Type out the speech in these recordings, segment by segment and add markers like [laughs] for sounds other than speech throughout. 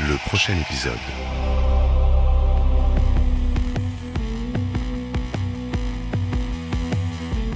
le prochain épisode.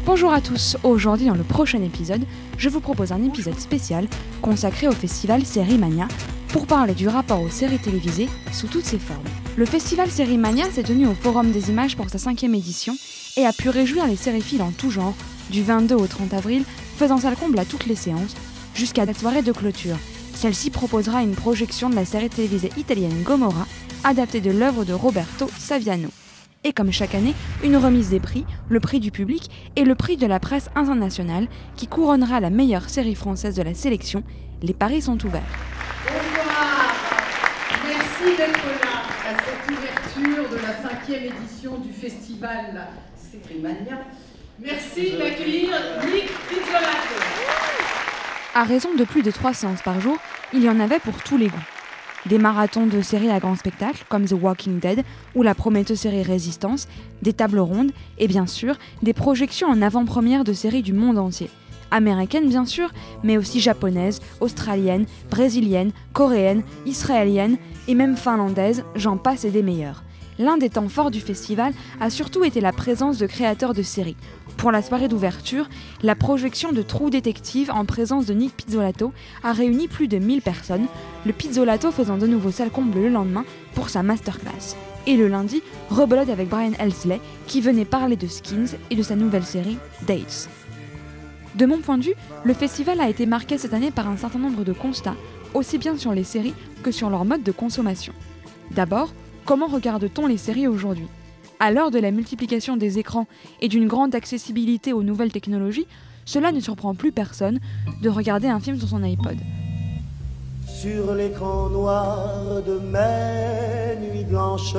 Bonjour à tous, aujourd'hui dans le prochain épisode, je vous propose un épisode spécial consacré au festival Série Mania pour parler du rapport aux séries télévisées sous toutes ses formes. Le festival Série Mania s'est tenu au Forum des images pour sa cinquième édition et a pu réjouir les sériphiles en tout genre du 22 au 30 avril, faisant salle comble à toutes les séances, jusqu'à la soirée de clôture. Celle-ci proposera une projection de la série télévisée italienne Gomorra, adaptée de l'œuvre de Roberto Saviano. Et comme chaque année, une remise des prix, le prix du public et le prix de la presse internationale qui couronnera la meilleure série française de la sélection. Les paris sont ouverts. Bonsoir, merci d'être là à cette ouverture de la cinquième édition du festival. Merci d'accueillir Nick. À raison de plus de trois séances par jour, il y en avait pour tous les goûts. Des marathons de séries à grand spectacle comme The Walking Dead ou la prometteuse série Résistance, des tables rondes et bien sûr des projections en avant-première de séries du monde entier. Américaines bien sûr, mais aussi japonaises, australiennes, brésiliennes, coréennes, israéliennes et même finlandaises, j'en passe et des meilleures. L'un des temps forts du festival a surtout été la présence de créateurs de séries. Pour la soirée d'ouverture, la projection de True Detective en présence de Nick Pizzolato a réuni plus de 1000 personnes, le Pizzolato faisant de nouveau salle comble le lendemain pour sa masterclass. Et le lundi, rebelote avec Brian Elsley qui venait parler de Skins et de sa nouvelle série Dates. De mon point de vue, le festival a été marqué cette année par un certain nombre de constats, aussi bien sur les séries que sur leur mode de consommation. D'abord, comment regarde-t-on les séries aujourd'hui? À l'heure de la multiplication des écrans et d'une grande accessibilité aux nouvelles technologies, cela ne surprend plus personne de regarder un film sur son iPod. Sur l'écran noir de mes nuits blanches.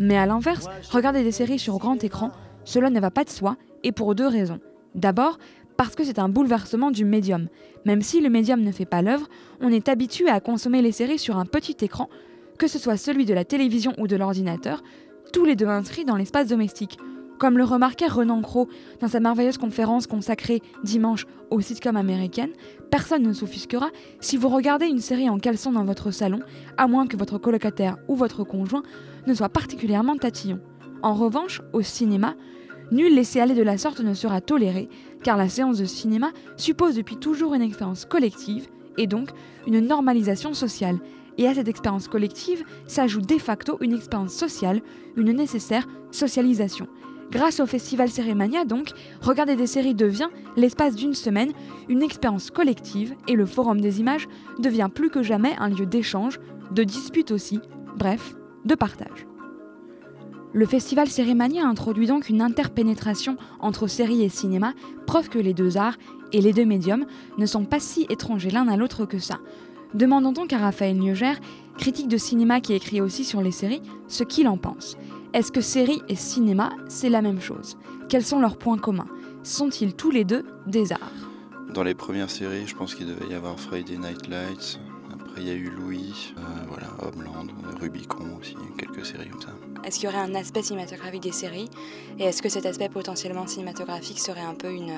Mais à l'inverse, regarder des séries sur grand écran, cela ne va pas de soi, et pour deux raisons. D'abord, parce que c'est un bouleversement du médium. Même si le médium ne fait pas l'œuvre, on est habitué à consommer les séries sur un petit écran, que ce soit celui de la télévision ou de l'ordinateur, tous les deux inscrits dans l'espace domestique. Comme le remarquait Renan Cros dans sa merveilleuse conférence consacrée dimanche aux sitcoms américaines, personne ne s'offusquera si vous regardez une série en caleçon dans votre salon, à moins que votre colocataire ou votre conjoint ne soit particulièrement tatillon. En revanche, au cinéma, nul laisser-aller de la sorte ne sera toléré, car la séance de cinéma suppose depuis toujours une expérience collective, et donc une normalisation sociale. Et à cette expérience collective s'ajoute de facto une expérience sociale, une nécessaire socialisation. Grâce au festival Cérémania, donc, regarder des séries devient, l'espace d'une semaine, une expérience collective et le Forum des images devient plus que jamais un lieu d'échange, de dispute aussi, bref, de partage. Le festival Cérémania introduit donc une interpénétration entre séries et cinéma, preuve que les deux arts et les deux médiums ne sont pas si étrangers l'un à l'autre que ça. Demandons donc à Raphaël Nieuger, critique de cinéma qui écrit aussi sur les séries, ce qu'il en pense. Est-ce que série et cinéma, c'est la même chose? Quels sont leurs points communs? Sont-ils tous les deux des arts? Dans les premières séries, je pense qu'il devait y avoir Friday Night Lights. Il y a eu Louis, euh, voilà, Homeland, Rubicon aussi, quelques séries comme ça. Est-ce qu'il y aurait un aspect cinématographique des séries Et est-ce que cet aspect potentiellement cinématographique serait un peu une,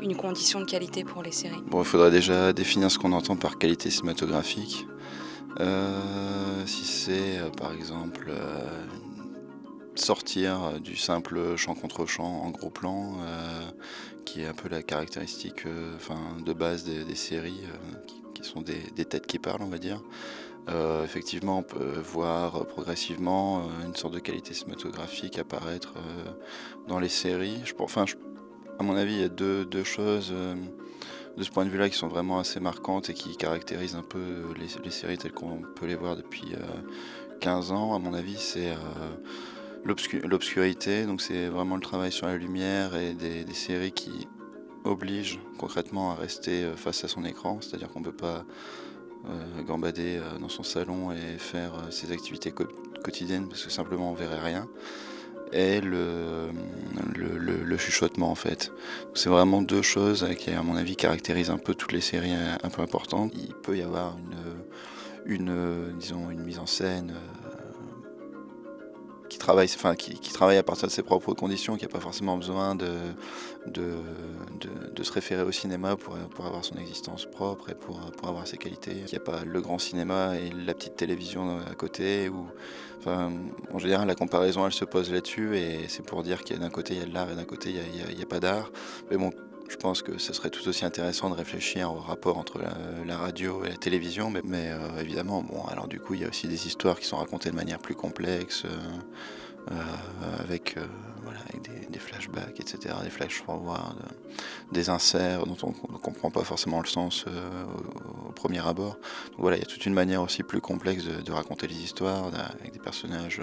une condition de qualité pour les séries? Bon, il faudrait déjà définir ce qu'on entend par qualité cinématographique. Euh, si c'est, euh, par exemple, euh, sortir du simple champ contre champ en gros plan, euh, qui est un peu la caractéristique euh, de base des, des séries, euh, qui, qui sont des, des têtes qui parlent, on va dire. Euh, effectivement, on peut voir progressivement euh, une sorte de qualité cinématographique apparaître euh, dans les séries. Je, enfin, je- à mon avis, il y a deux, deux choses de ce point de vue-là qui sont vraiment assez marquantes et qui caractérisent un peu les, les séries telles qu'on peut les voir depuis euh, 15 ans. À mon avis, c'est l'obscu- l'obscurité. Donc, c'est vraiment le travail sur la lumière et des séries qui obligent concrètement à rester euh, face à son écran. C'est-à-dire qu'on ne peut pas euh, gambader euh, dans son salon et faire ses activités quotidiennes parce que simplement on verrait rien. Et le, chuchotement en fait. C'est vraiment deux choses qui à mon avis caractérisent un peu toutes les séries un peu importantes. Il peut y avoir une, disons une mise en scène travaille, enfin, qui, travaille à partir de ses propres conditions, qui n'a pas forcément besoin de de, de, se référer au cinéma pour, pour, avoir son existence propre et pour, pour avoir ses qualités. Il n'y a pas le grand cinéma et la petite télévision à côté. Enfin, en général, la comparaison, elle se pose là-dessus et c'est pour dire qu'il y a d'un côté, il y a de l'art et d'un côté, il n'y a, pas d'art. Mais bon, je pense que ce serait tout aussi intéressant de réfléchir au rapport entre la, radio et la télévision, mais, euh, évidemment, bon, alors du coup, il y a aussi des histoires qui sont racontées de manière plus complexe. Euh, euh, avec, des, flashbacks, etc., des flash forward, des inserts dont on ne comprend pas forcément le sens au, premier abord. Donc voilà, il y a toute une manière aussi plus complexe de, raconter les histoires avec des personnages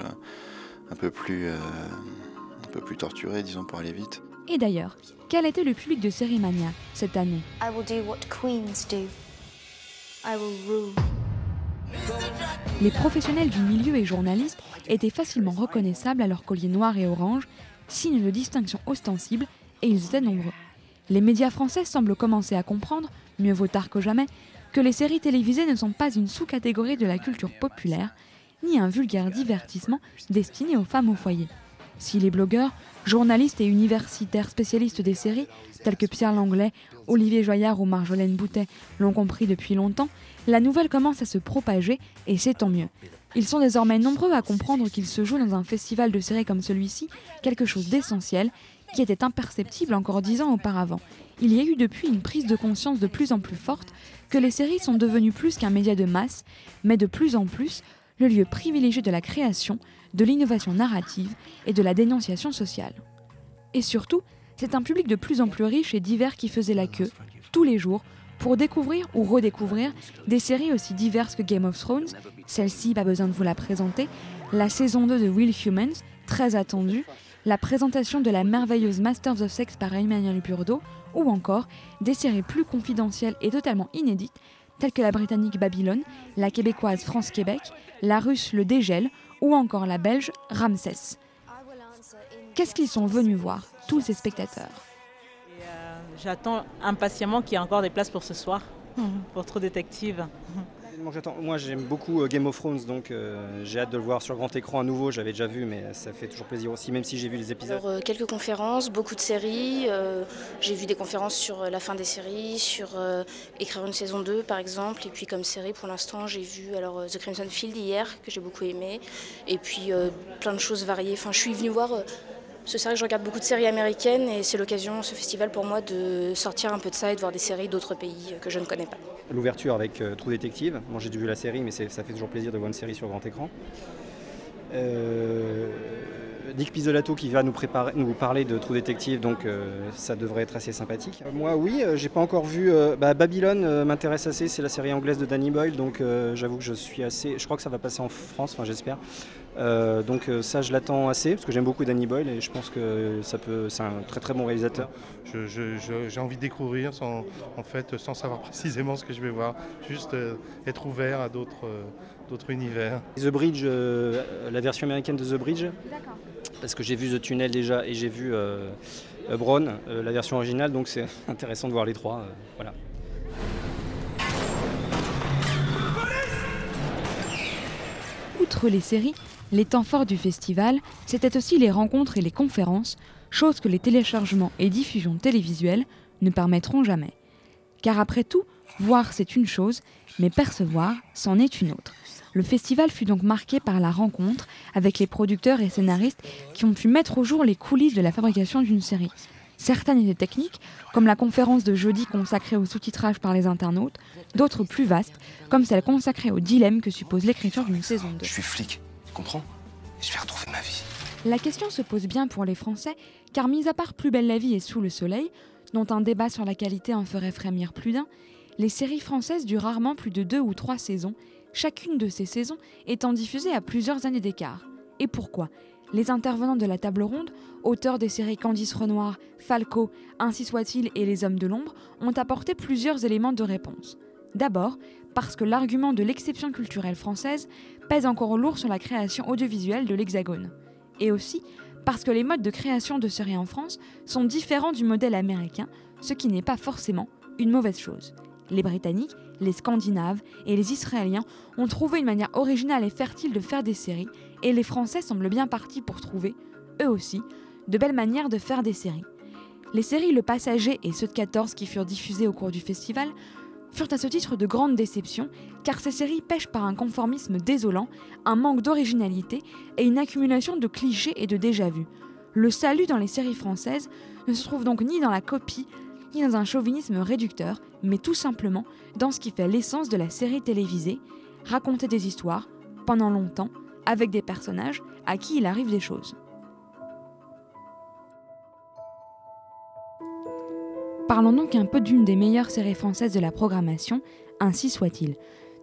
un peu plus, un peu plus torturés, disons, pour aller vite. Et d'ailleurs, quel était le public de Série Mania cette année? I will do what queens do. I will rule. Les professionnels du milieu et journalistes étaient facilement reconnaissables à leur collier noir et orange, signe de distinction ostensible, et ils étaient nombreux. Les médias français semblent commencer à comprendre, mieux vaut tard que jamais, que les séries télévisées ne sont pas une sous-catégorie de la culture populaire, ni un vulgaire divertissement destiné aux femmes au foyer. Si les blogueurs, journalistes et universitaires spécialistes des séries, tels que Pierre Langlais, Olivier Joyard ou Marjolaine Boutet, l'ont compris depuis longtemps, la nouvelle commence à se propager et c'est tant mieux. Ils sont désormais nombreux à comprendre qu'il se joue dans un festival de séries comme celui-ci quelque chose d'essentiel qui était imperceptible encore dix ans auparavant. Il y a eu depuis une prise de conscience de plus en plus forte que les séries sont devenues plus qu'un média de masse, mais de plus en plus le lieu privilégié de la création, de l'innovation narrative et de la dénonciation sociale. Et surtout, c'est un public de plus en plus riche et divers qui faisait la queue, tous les jours, pour découvrir ou redécouvrir des séries aussi diverses que Game of Thrones, celle-ci, pas besoin de vous la présenter, la saison 2 de Will Humans, très attendue, la présentation de la merveilleuse Masters of Sex par Emmanuel Burdo, ou encore des séries plus confidentielles et totalement inédites, telles que la britannique Babylone, la québécoise France-Québec, la russe Le Dégel, ou encore la belge Ramsès. Qu'est-ce qu'ils sont venus voir, tous ces spectateurs? Euh, J'attends impatiemment qu'il y ait encore des places pour ce soir, pour Trop Détective. Moi j'aime beaucoup euh, Game of Thrones, donc euh, j'ai hâte de le voir sur grand écran à nouveau. J'avais déjà vu, mais ça fait toujours plaisir aussi, même si j'ai vu les épisodes. Alors, quelques conférences, beaucoup de séries. j'ai vu des conférences sur la fin des séries, sur écrire une saison 2 par exemple. Et puis comme série pour l'instant, j'ai vu The Crimson Field hier, que j'ai beaucoup aimé. Et puis plein de choses variées. Enfin, je suis venue voir c'est vrai que je regarde beaucoup de séries américaines et c'est l'occasion, ce festival pour moi, de sortir un peu de ça et de voir des séries d'autres pays que je ne connais pas. L'ouverture avec euh, True Detective, moi j'ai vu la série mais ça fait toujours plaisir de voir une série sur grand écran. Euh, Dick Pizzolato qui va nous, parler de True Detective, donc euh, ça devrait être assez sympathique. moi oui, j'ai pas encore vu. Bah, Babylone m'intéresse assez, c'est la série anglaise de Danny Boyle, donc j'avoue que je suis assez. Je crois que ça va passer en France, enfin j'espère. Euh, donc euh, ça je l'attends assez parce que j'aime beaucoup Danny Boyle et je pense que ça peut c'est un très très bon réalisateur. j'ai envie de découvrir sans, en fait, sans savoir [laughs] précisément ce que je vais voir, juste euh, être ouvert à d'autres d'autres univers. The Bridge, la version américaine de The Bridge, parce que j'ai vu The Tunnel déjà et j'ai vu Brown, la version originale, donc c'est [laughs] intéressant de voir les trois. voilà. Outre les séries, les temps forts du festival, c'était aussi les rencontres et les conférences, chose que les téléchargements et diffusions télévisuelles ne permettront jamais. Car après tout, voir c'est une chose, mais percevoir c'en est une autre. Le festival fut donc marqué par la rencontre avec les producteurs et scénaristes qui ont pu mettre au jour les coulisses de la fabrication d'une série. Certaines étaient techniques, comme la conférence de jeudi consacrée au sous-titrage par les internautes, d'autres plus vastes, comme celle consacrée au dilemme que suppose l'écriture d'une saison 2. Je suis flic, comprends? Je vais retrouver ma vie. La question se pose bien pour les Français, car mis à part Plus belle la vie et Sous le soleil, dont un débat sur la qualité en ferait frémir plus d'un, les séries françaises durent rarement plus de deux ou trois saisons, chacune de ces saisons étant diffusée à plusieurs années d'écart. Et pourquoi? Les intervenants de la table ronde, auteurs des séries Candice Renoir, Falco, Ainsi soit-il et Les Hommes de l'ombre, ont apporté plusieurs éléments de réponse. D'abord, parce que l'argument de l'exception culturelle française pèse encore lourd sur la création audiovisuelle de l'Hexagone. Et aussi parce que les modes de création de séries en France sont différents du modèle américain, ce qui n'est pas forcément une mauvaise chose. Les Britanniques, les Scandinaves et les Israéliens ont trouvé une manière originale et fertile de faire des séries, et les Français semblent bien partis pour trouver, eux aussi, de belles manières de faire des séries. Les séries Le Passager et ceux de 14 qui furent diffusés au cours du festival furent à ce titre de grandes déceptions, car ces séries pêchent par un conformisme désolant, un manque d'originalité et une accumulation de clichés et de déjà-vus. Le salut dans les séries françaises ne se trouve donc ni dans la copie, dans un chauvinisme réducteur, mais tout simplement dans ce qui fait l'essence de la série télévisée, raconter des histoires, pendant longtemps, avec des personnages à qui il arrive des choses. Parlons donc un peu d'une des meilleures séries françaises de la programmation, ainsi soit-il.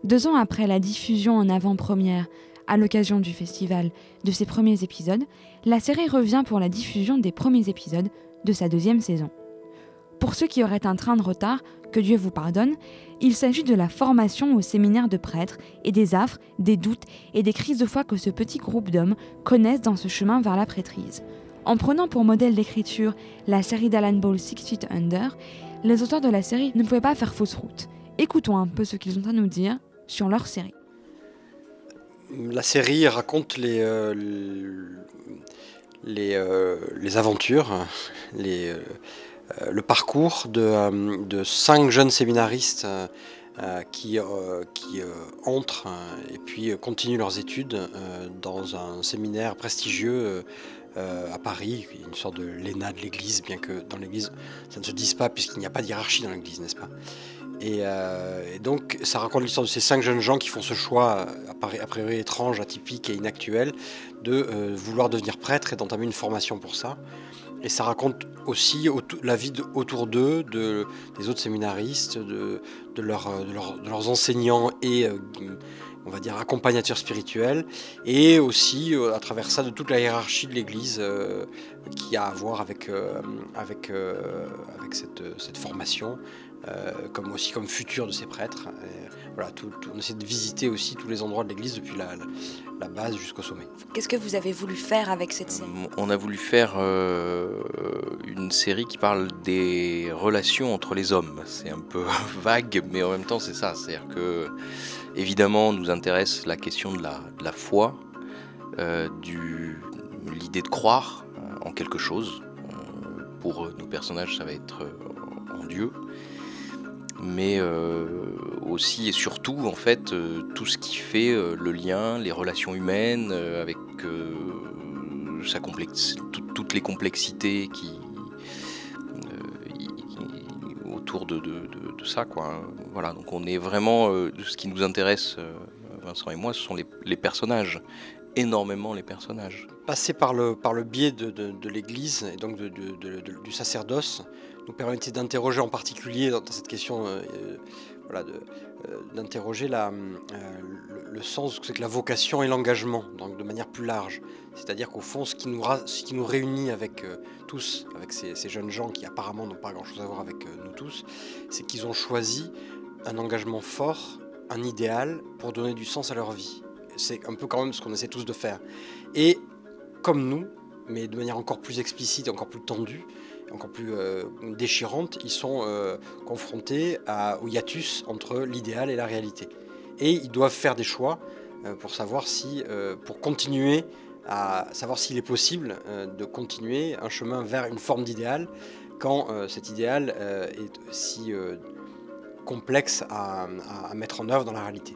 Deux ans après la diffusion en avant-première, à l'occasion du festival, de ses premiers épisodes, la série revient pour la diffusion des premiers épisodes de sa deuxième saison. Pour ceux qui auraient un train de retard, que Dieu vous pardonne, il s'agit de la formation au séminaire de prêtres et des affres, des doutes et des crises de foi que ce petit groupe d'hommes connaissent dans ce chemin vers la prêtrise. En prenant pour modèle d'écriture la série d'Alan Ball Six Feet Under, les auteurs de la série ne pouvaient pas faire fausse route. Écoutons un peu ce qu'ils ont à nous dire sur leur série. La série raconte les, euh, les, euh, les, aventures, les, euh, le parcours de, de, cinq jeunes séminaristes qui, qui entrent et puis continuent leurs études dans un séminaire prestigieux euh, à Paris, une sorte de l'ENA de l'Église, bien que dans l'Église ça ne se dise pas puisqu'il n'y a pas de hiérarchie dans l'Église, n'est-ce pas? Euh, et, donc ça raconte l'histoire de ces cinq jeunes gens qui font ce choix, a priori étrange, atypique et inactuel, de euh, vouloir devenir prêtre et d'entamer une formation pour ça. Et ça raconte aussi la vie autour d'eux, de, des autres séminaristes, de, de, leurs enseignants et on va dire, accompagnateur spirituel, et aussi euh, à travers ça de toute la hiérarchie de l'Église euh, qui a à voir avec, euh, avec, avec cette, cette formation, comme aussi comme futur de ces prêtres. voilà, tout, on essaie de visiter aussi tous les endroits de l'Église depuis la, la, base jusqu'au sommet. Qu'est-ce que vous avez voulu faire avec cette série? On a voulu faire une série qui parle des relations entre les hommes. C'est un peu [laughs] vague, mais en même temps c'est ça. C'est-à-dire que Évidemment, nous intéresse la question de la, foi, euh, l'idée de croire euh, en quelque chose. Euh, pour nos personnages, ça va être en Dieu. Mais aussi et surtout, en fait, tout ce qui fait le lien, les relations humaines, avec toutes les complexités qui, autour de, ça. Quoi. Voilà, donc on est vraiment. Euh, ce qui nous intéresse, euh, Vincent et moi, ce sont les, personnages. Énormément les personnages. Passer par le, par le biais de, l'Église et donc du sacerdoce nous permettait d'interroger en particulier dans, cette question euh, voilà, d'interroger la, le, sens que c'est que la vocation et l'engagement, donc de manière plus large. C'est-à-dire qu'au fond, ce qui nous, ce qui nous réunit avec tous, avec ces, ces, jeunes gens qui apparemment n'ont pas grand-chose à voir avec nous tous, c'est qu'ils ont choisi un engagement fort, un idéal pour donner du sens à leur vie. C'est un peu quand même ce qu'on essaie tous de faire. Et comme nous, mais de manière encore plus explicite, encore plus tendue, encore plus euh, déchirante, ils sont euh, confrontés au hiatus entre l'idéal et la réalité. Et ils doivent faire des choix euh, pour savoir si, pour continuer à savoir s'il est possible de continuer un chemin vers une forme d'idéal quand cet idéal est si complexe à, mettre en œuvre dans la réalité.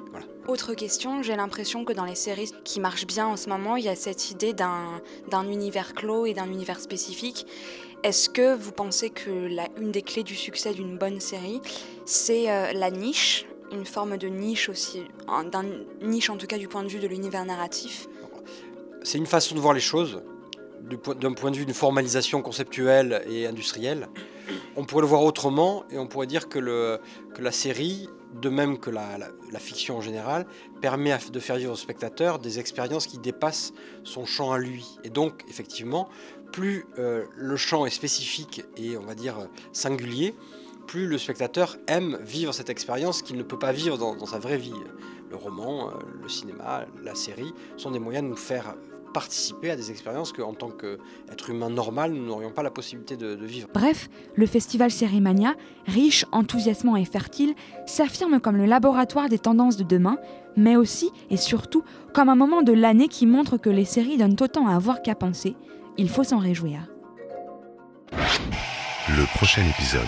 Autre question, j'ai l'impression que dans les séries qui marchent bien en ce moment, il y a cette idée d'un univers clos et d'un univers spécifique. Est-ce que vous pensez que la, une des clés du succès d'une bonne série, c'est euh, la niche, une forme de niche aussi, d'un niche en tout cas du point de vue de l'univers narratif? C'est une façon de voir les choses d'un point de vue d'une formalisation conceptuelle et industrielle, on pourrait le voir autrement et on pourrait dire que, le, que la série, de même que la, la, fiction en général, permet de faire vivre au spectateur des expériences qui dépassent son champ à lui. Et donc, effectivement, plus euh, le champ est spécifique et on va dire singulier, plus le spectateur aime vivre cette expérience qu'il ne peut pas vivre dans, sa vraie vie. Le roman, euh, le cinéma, la série sont des moyens de nous faire participer à des expériences qu'en tant qu'être humain normal, nous n'aurions pas la possibilité de, vivre. Bref, le festival Sérimania, riche, enthousiasmant et fertile, s'affirme comme le laboratoire des tendances de demain, mais aussi et surtout comme un moment de l'année qui montre que les séries donnent autant à voir qu'à penser. Il faut s'en réjouir. Le prochain épisode.